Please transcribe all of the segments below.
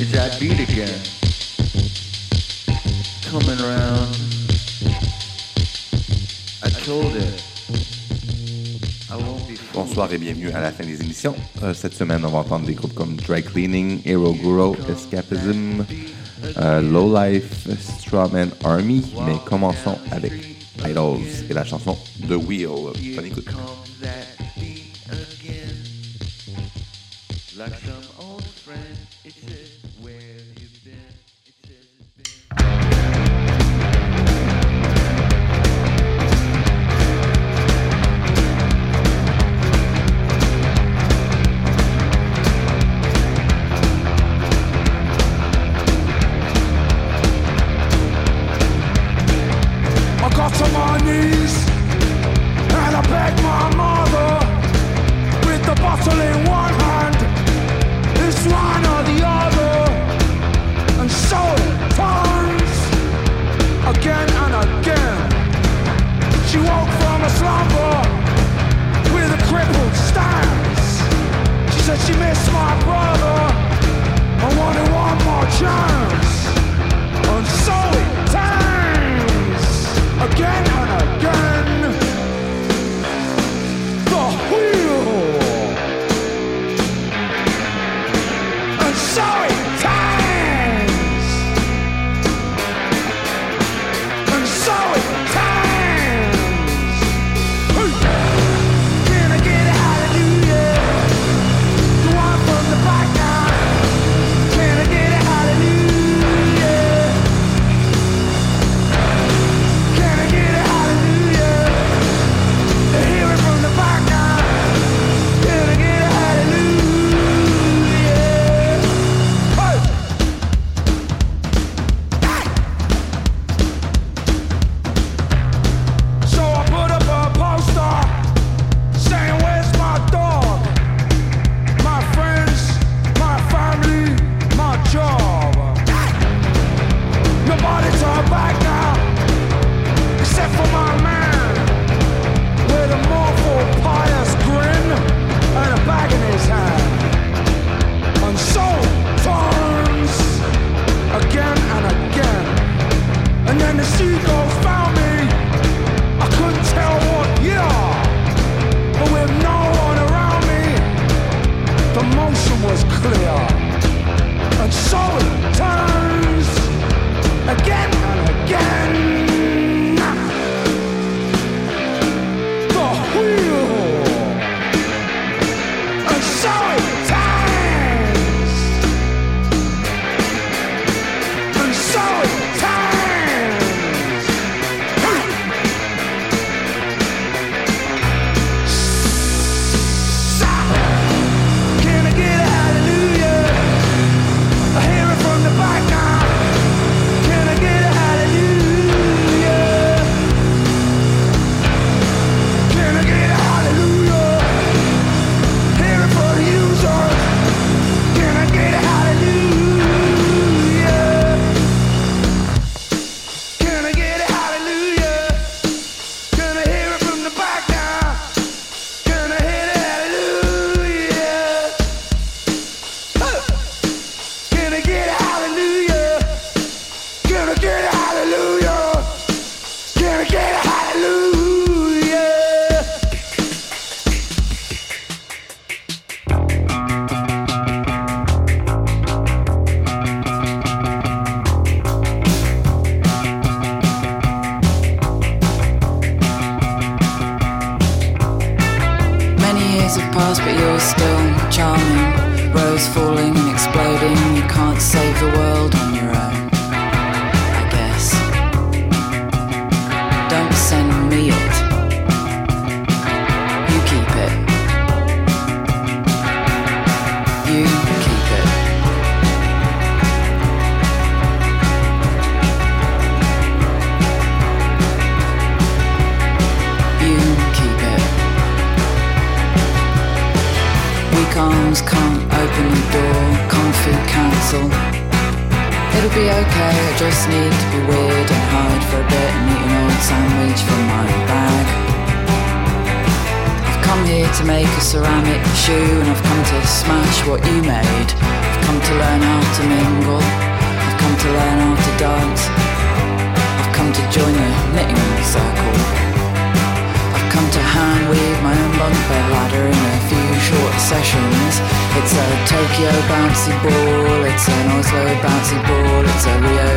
It's that beat again? Coming around. I told it. Bonsoir et bienvenue à la fin des émissions. Euh, cette semaine, on va entendre des groupes comme Dry Cleaning, Hero Guru, Escapism, euh, Low Life, Strawman Army. Mais commençons avec Idols et la chanson The Wheel. Bonne écoute.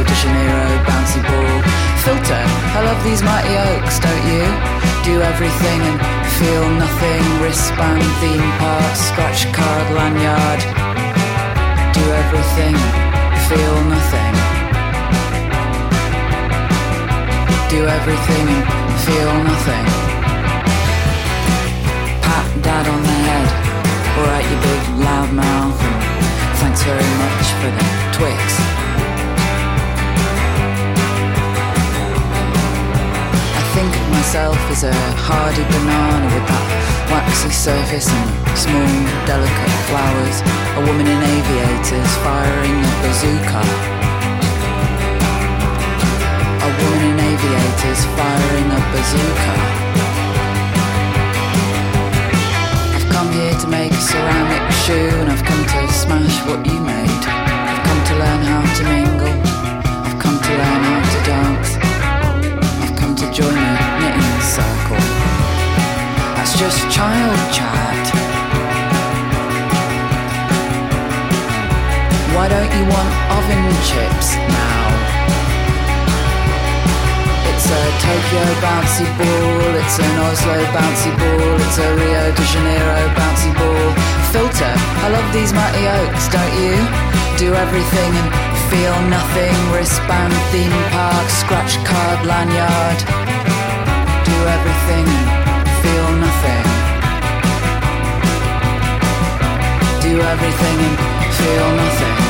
Rio de Janeiro bouncy ball. Filter, I love these mighty oaks, don't you? Do everything and feel nothing. Wristband, theme park, scratch card, lanyard. Do everything, feel nothing. Do everything and feel nothing. Pat dad on the head, alright you big loud mouth. Thanks very much for the Twix. Myself as a hardy banana with that waxy surface and small, delicate flowers. A woman in aviators firing a bazooka. A woman in aviators firing a bazooka. I've come here to make a ceramic shoe and I've come to smash what you made. I've come to learn how to mingle. I've come to learn how to dance. That's just child chat. Why don't you want oven chips now? It's a Tokyo bouncy ball, it's an Oslo bouncy ball, it's a Rio de Janeiro bouncy ball. Filter, I love these mighty oaks, don't you? Do everything and feel nothing. Wristband, theme park, scratch card, lanyard. Do everything and feel nothing.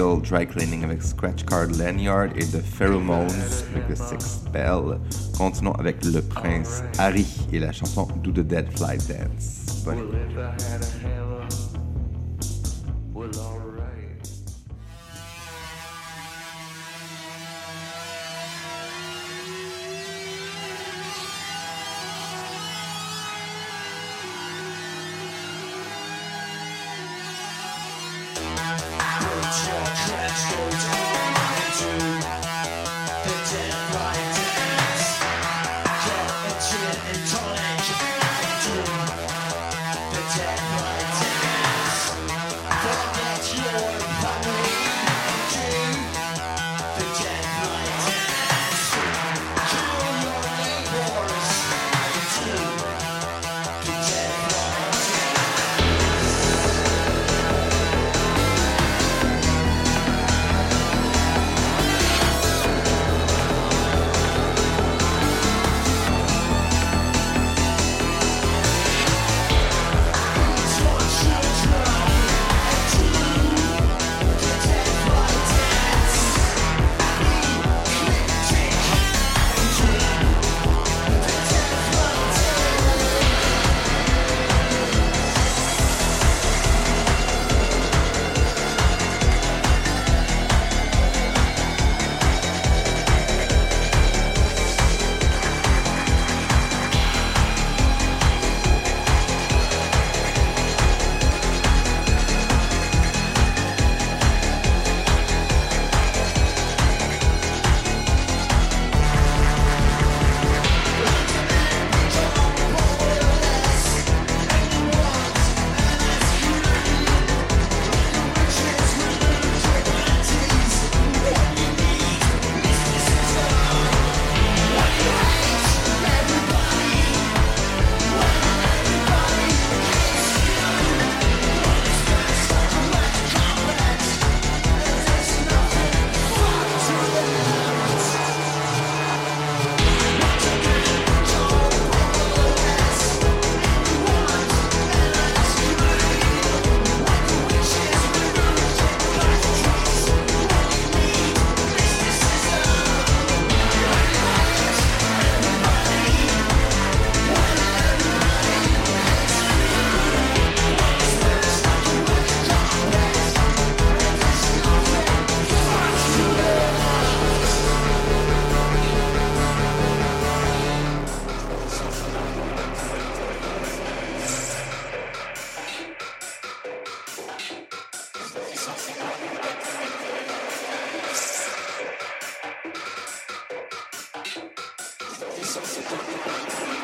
Dry Cleaning avec Scratch Card Lanyard et The Pheromones avec The Six Bell. Continuons avec le prince Harry et la chanson Do the Dead Fly Dance. 何?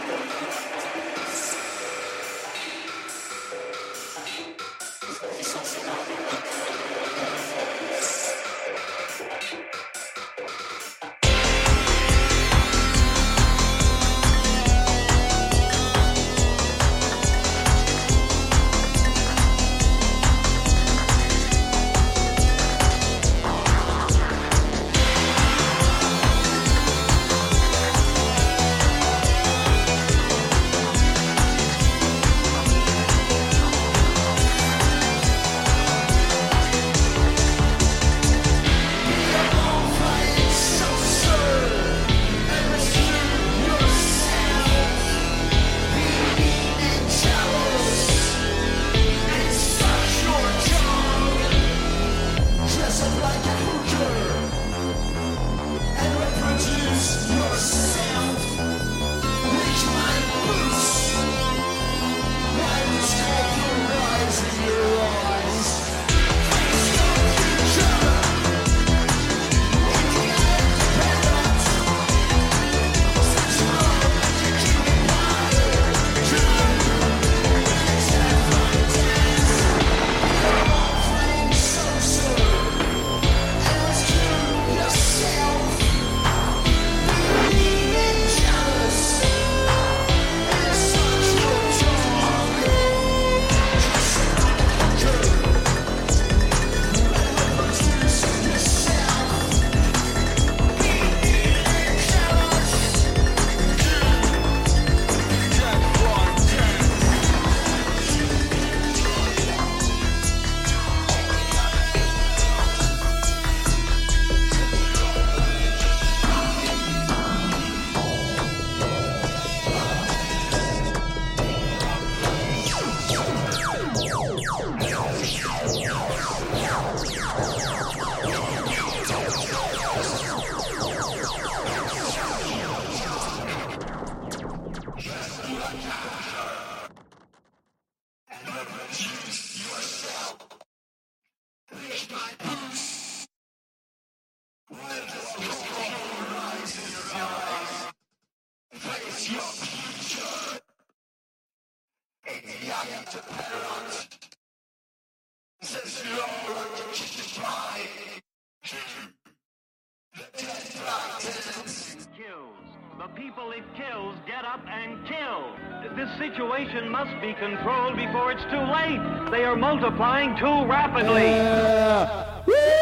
situation must be controlled before it's too late. They are multiplying too rapidly. Yeah.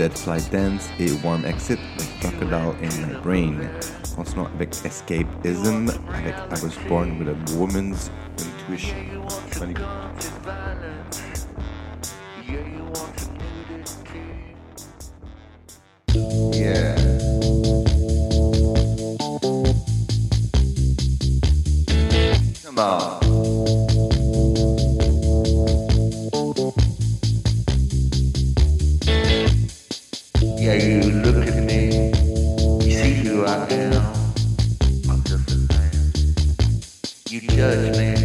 Dead Slide Dance et One Exit avec Crocodile in My Brain. Continuons avec Escapism avec I Was Born with a Woman's Intuition. Bonne écoute. Yeah. Come on. judge me.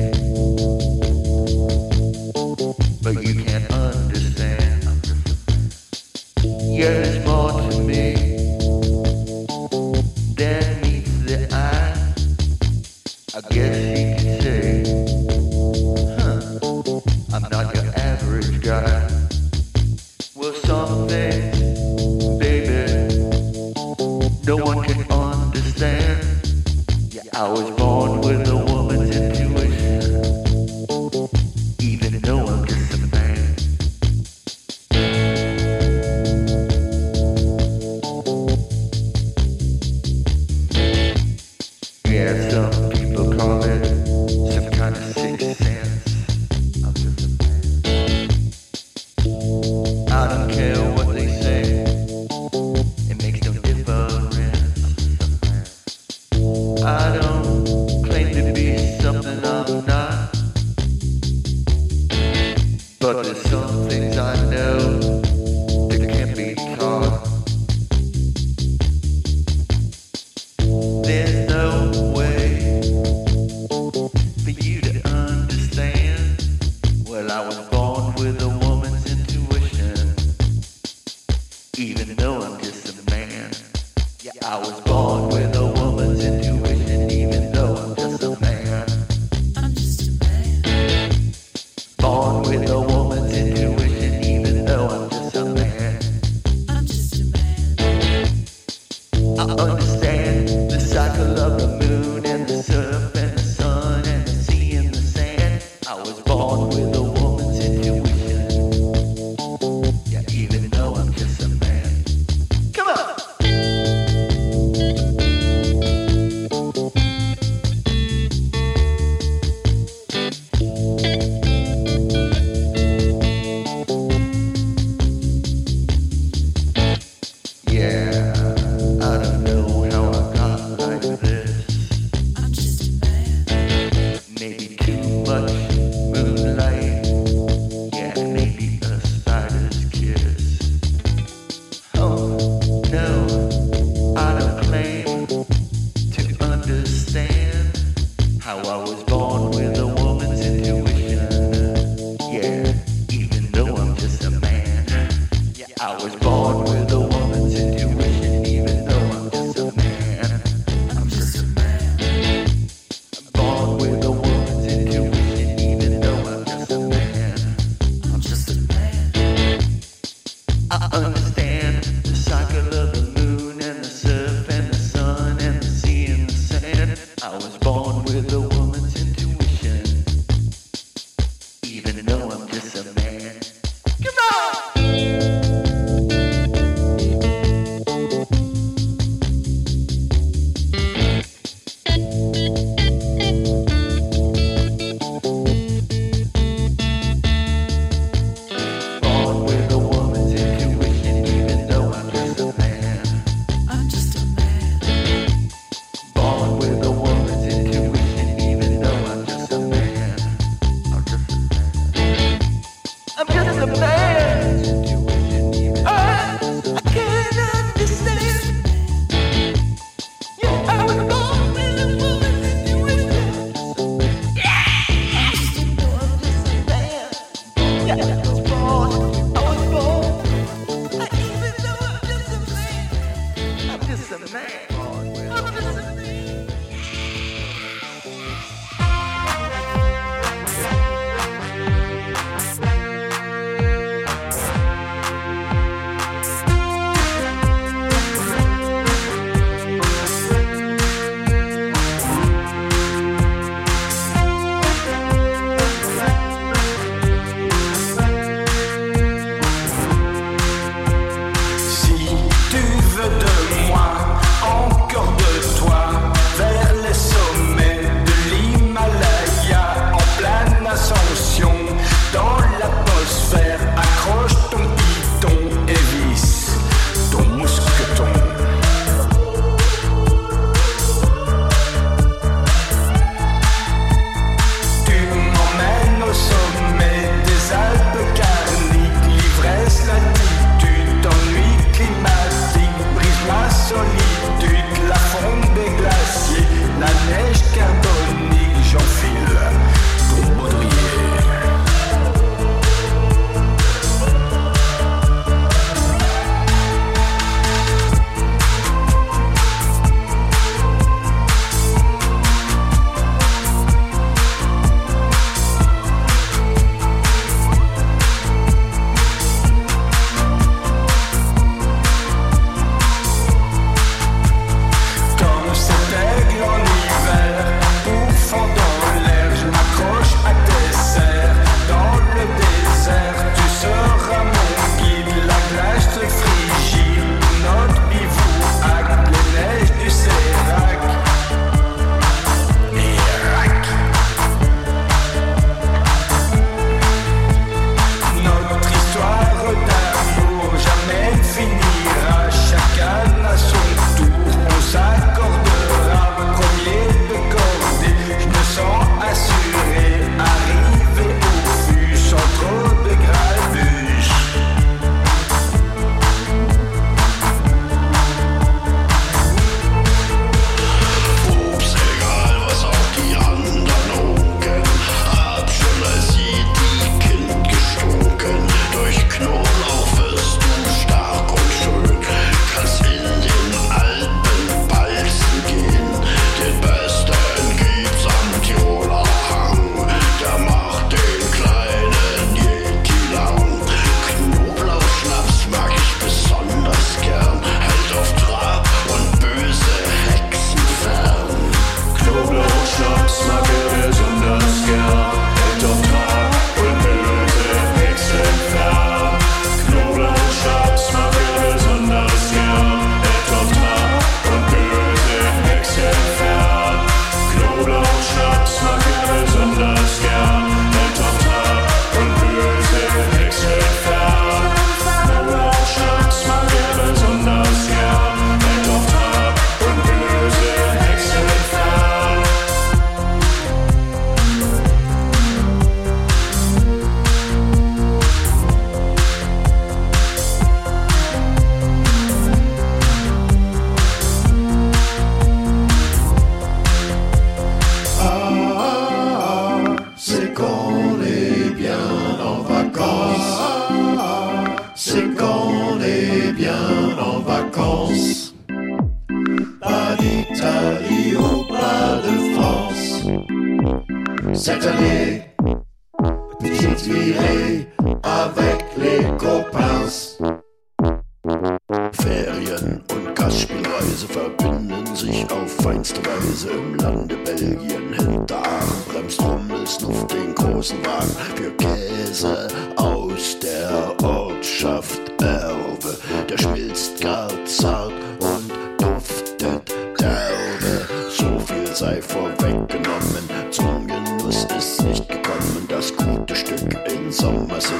Was born with a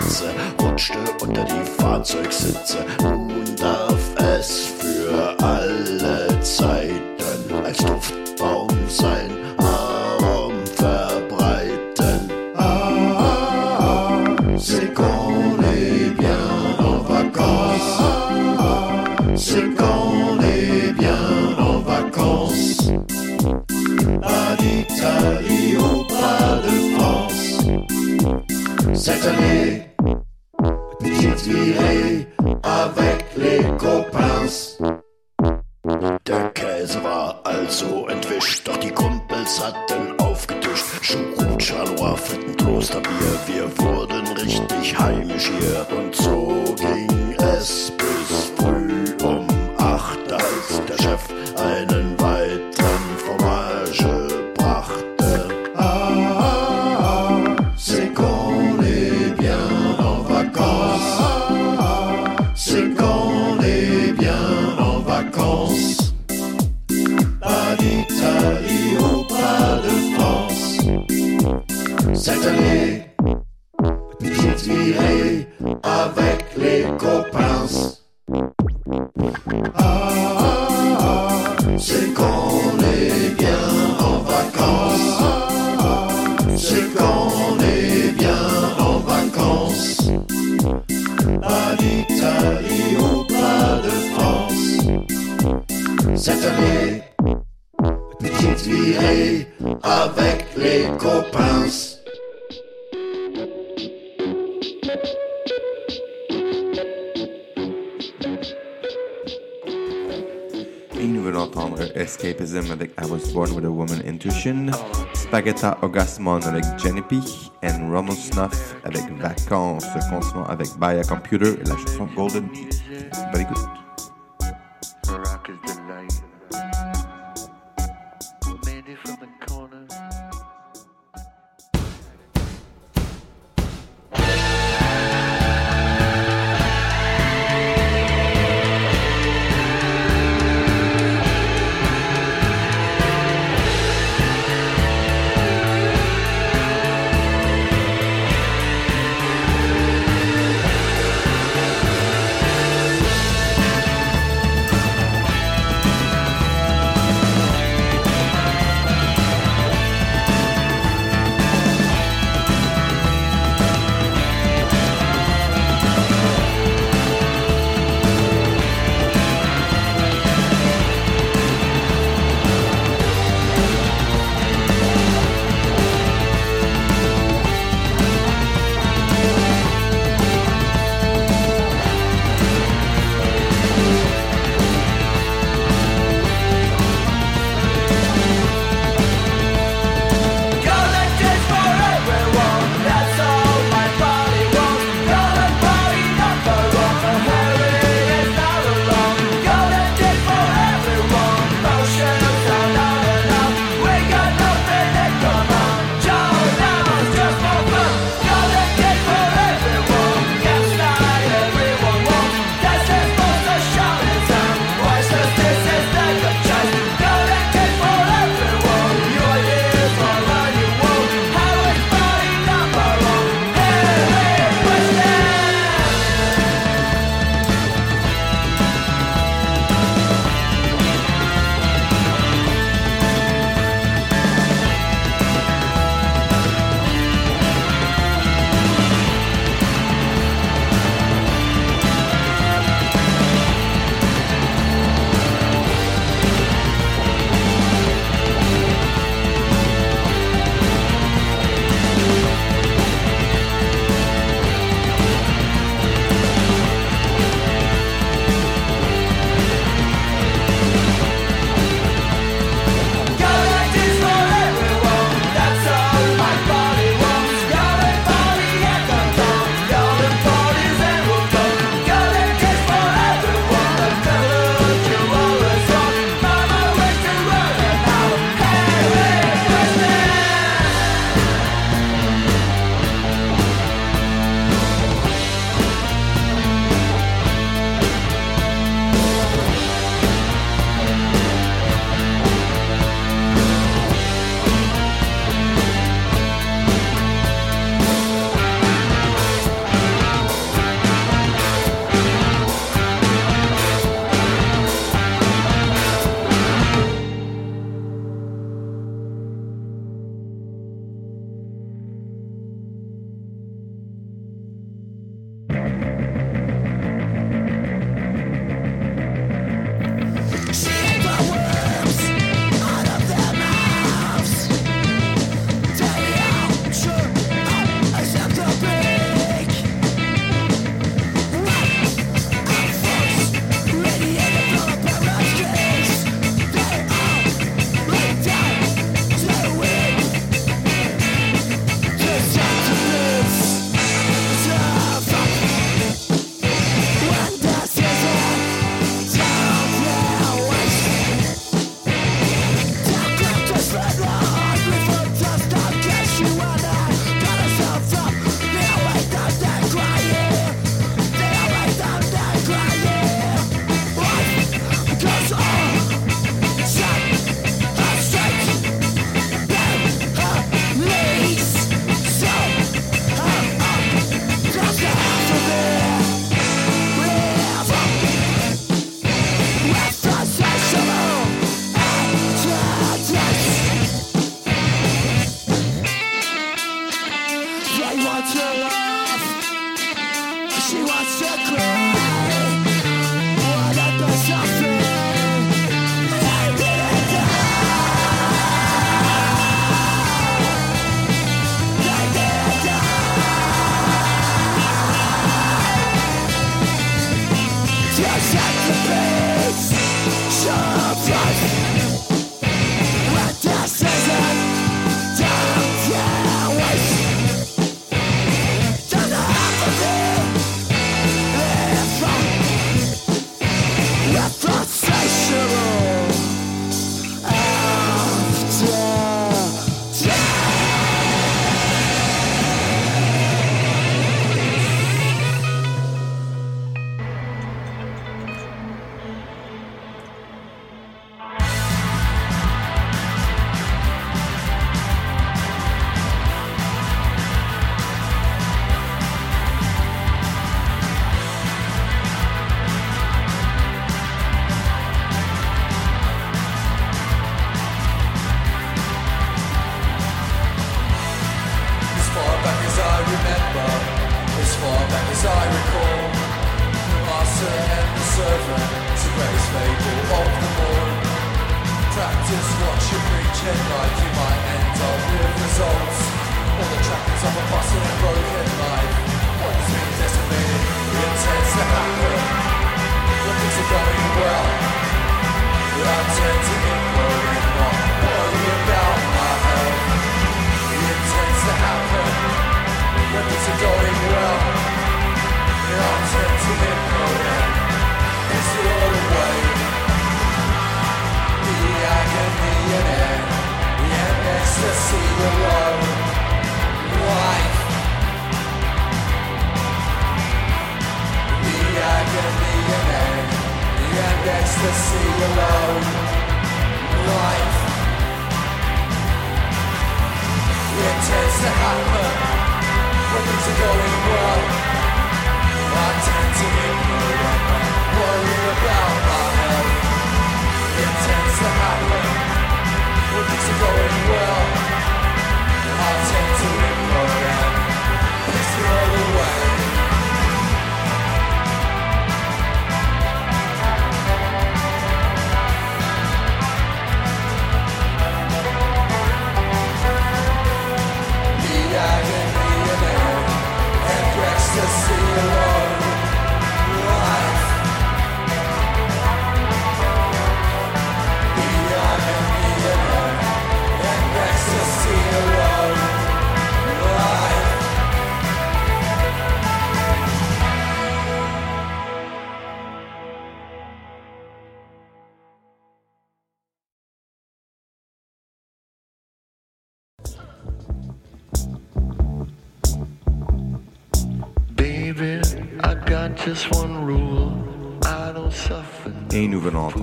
sitze, rutschte unter die Fahrzeugsitze. Nun darf es für alle Zeiten als Duftbaum sein Arm verbreiten. Ah, ah, c'est qu'on est bien en vacances. Ah, ah, c'est qu'on est bien en vacances. À l'Italie, au bras de France. Cette année, vous d'entendre Escapism avec I Was Born With A Woman Intuition, Spaghetti Orgasmon avec Jenny P, and Roman Snuff avec Vacances, continuant avec Baya Computer et la chanson Golden. Bonne écoute.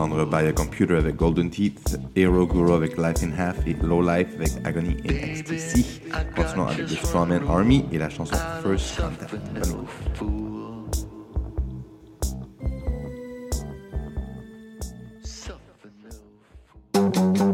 entendre By a Computer avec Golden Teeth, Hero Guru avec Life in Half et Low Life avec Agony in Ecstasy. Continuons avec The Strongman Army et la chanson First Contact. Bonne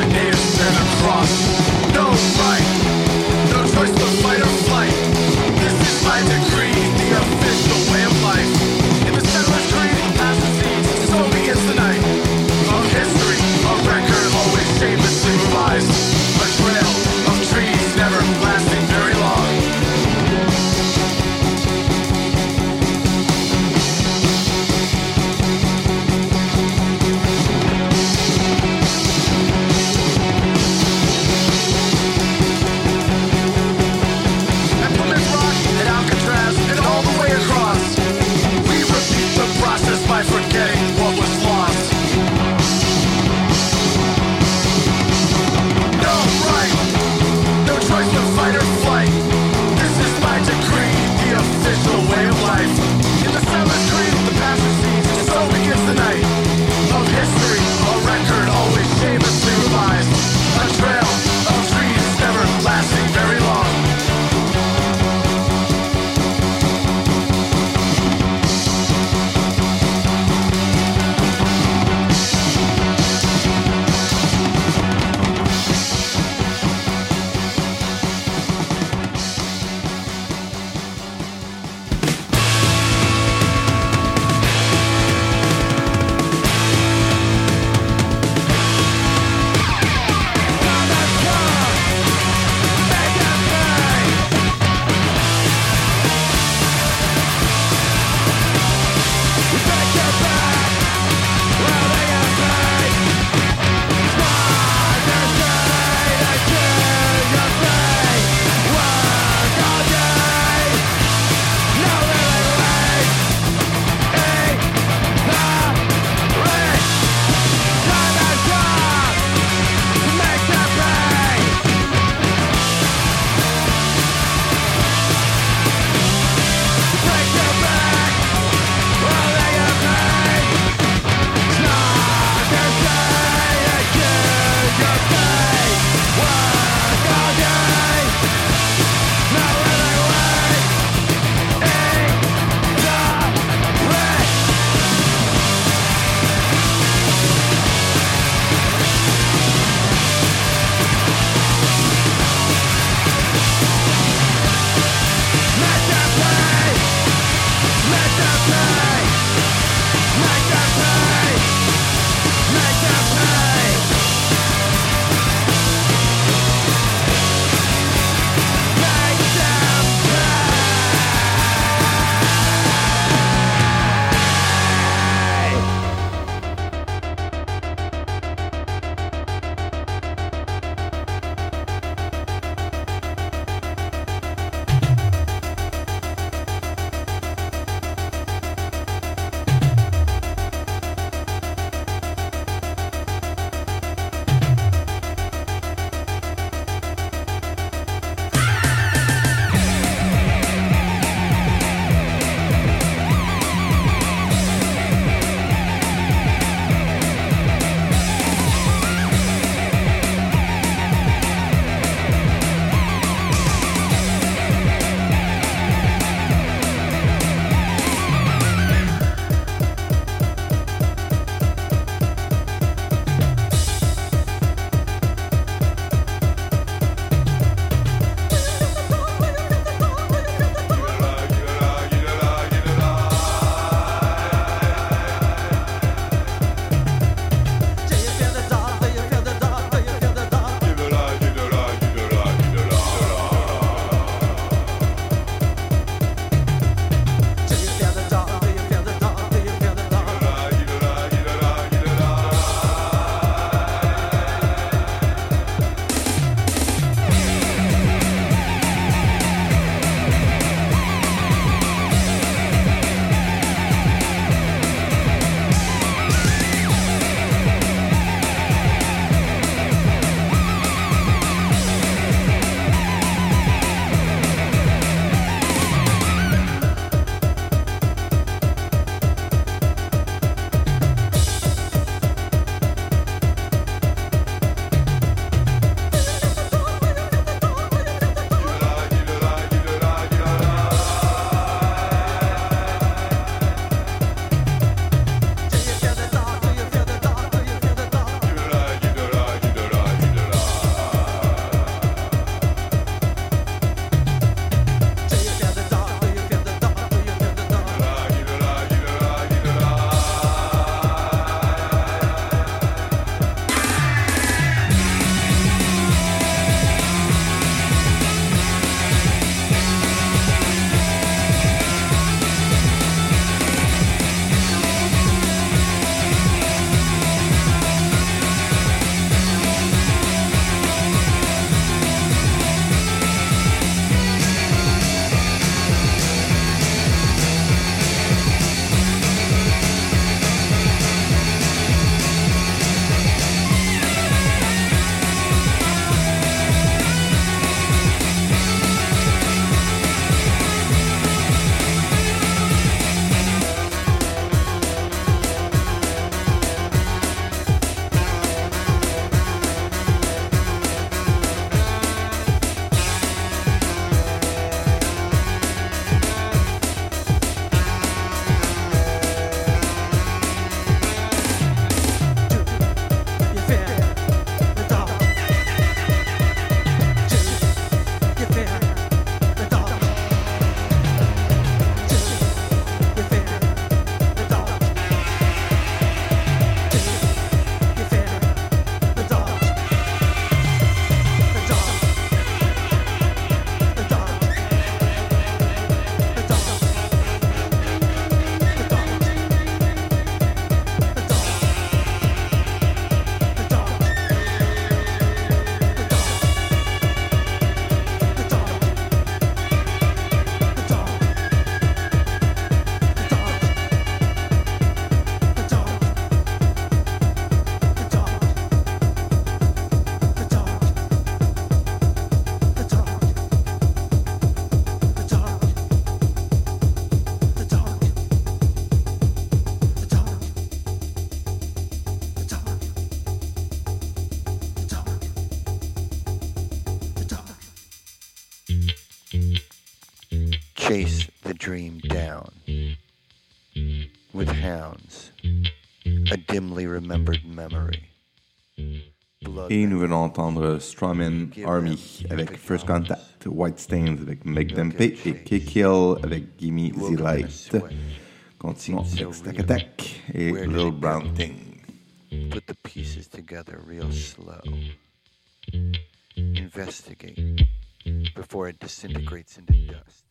Slipping the cross. across chase the dream down with hounds, a dimly remembered memory. Et nous venons entendre Strawman Army avec First Contact, White Stains avec Make Them Pay et Kill avec Gimme the Light. Continuons avec Stack Attack et Little Brown Thing. put the pieces together real slow. Investigate before it disintegrates into dust.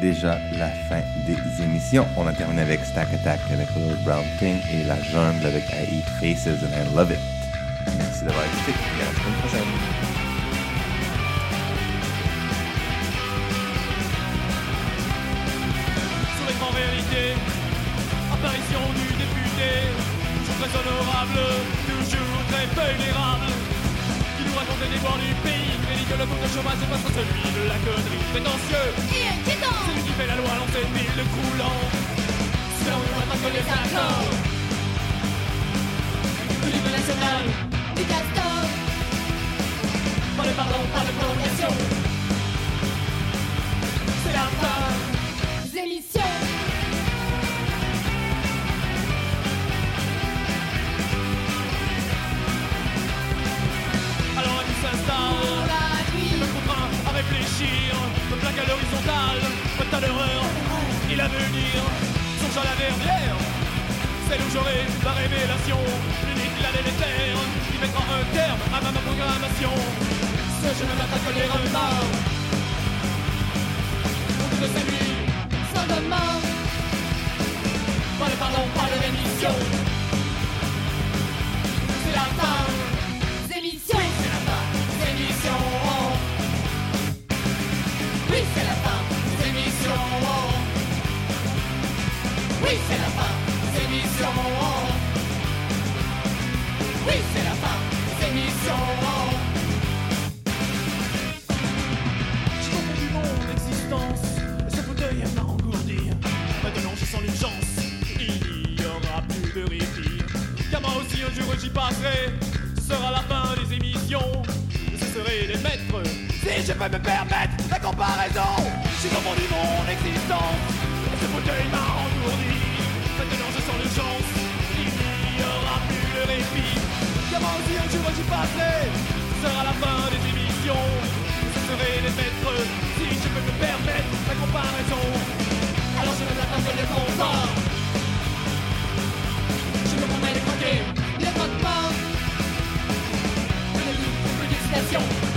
Déjà la fin des émissions. On a terminé avec Stack Attack avec Little Brown Thing et La Jungle avec I Eat Faces and I Love It. Merci d'avoir écouté et à la semaine prochaine. Apparition du député, toujours très honorable, toujours très vulnérable. Nous les déboires du pays, mais dit que le taux de chômage est pas celui de la connerie. Prétentieux, Et inquiétant c'est lui qui fait la loi dans cette ville croulant. C'est on ne voit pas que les accords. De l'hymne national, du castor pas de pardon, pas de prolongation. C'est la fin. Il a venir, songe à la dernière, celle où j'aurai la révélation, l'unique, la délétère, qui mettra un terme à ma programmation. Ce je ne m'attaque que les retards, au bout de nuits, Sans demain, pas de pardon, pas de rémission, Oui, c'est la fin. Des émissions. Oui, c'est la fin. Des émissions. J'ai confondu mon existence. Ce fauteuil m'a engourdi. Maintenant je sens l'urgence. Il n'y aura plus de répit. Car moi aussi un jour j'y passerai. Ce sera la fin des émissions. Ce serait les maîtres. Si je peux me permettre la comparaison, j'ai confondu mon existence. M'a. Maintenant je sens l'urgence. Il n'y aura plus de répit. Moi aussi un jour j'y passerai. Ce sera la fin des émissions. Ce serait les maîtres. Si je peux me permettre la comparaison. Alors je m'attends que les content. Je me promets les croquer. Le croque-mort, Plus de la fin.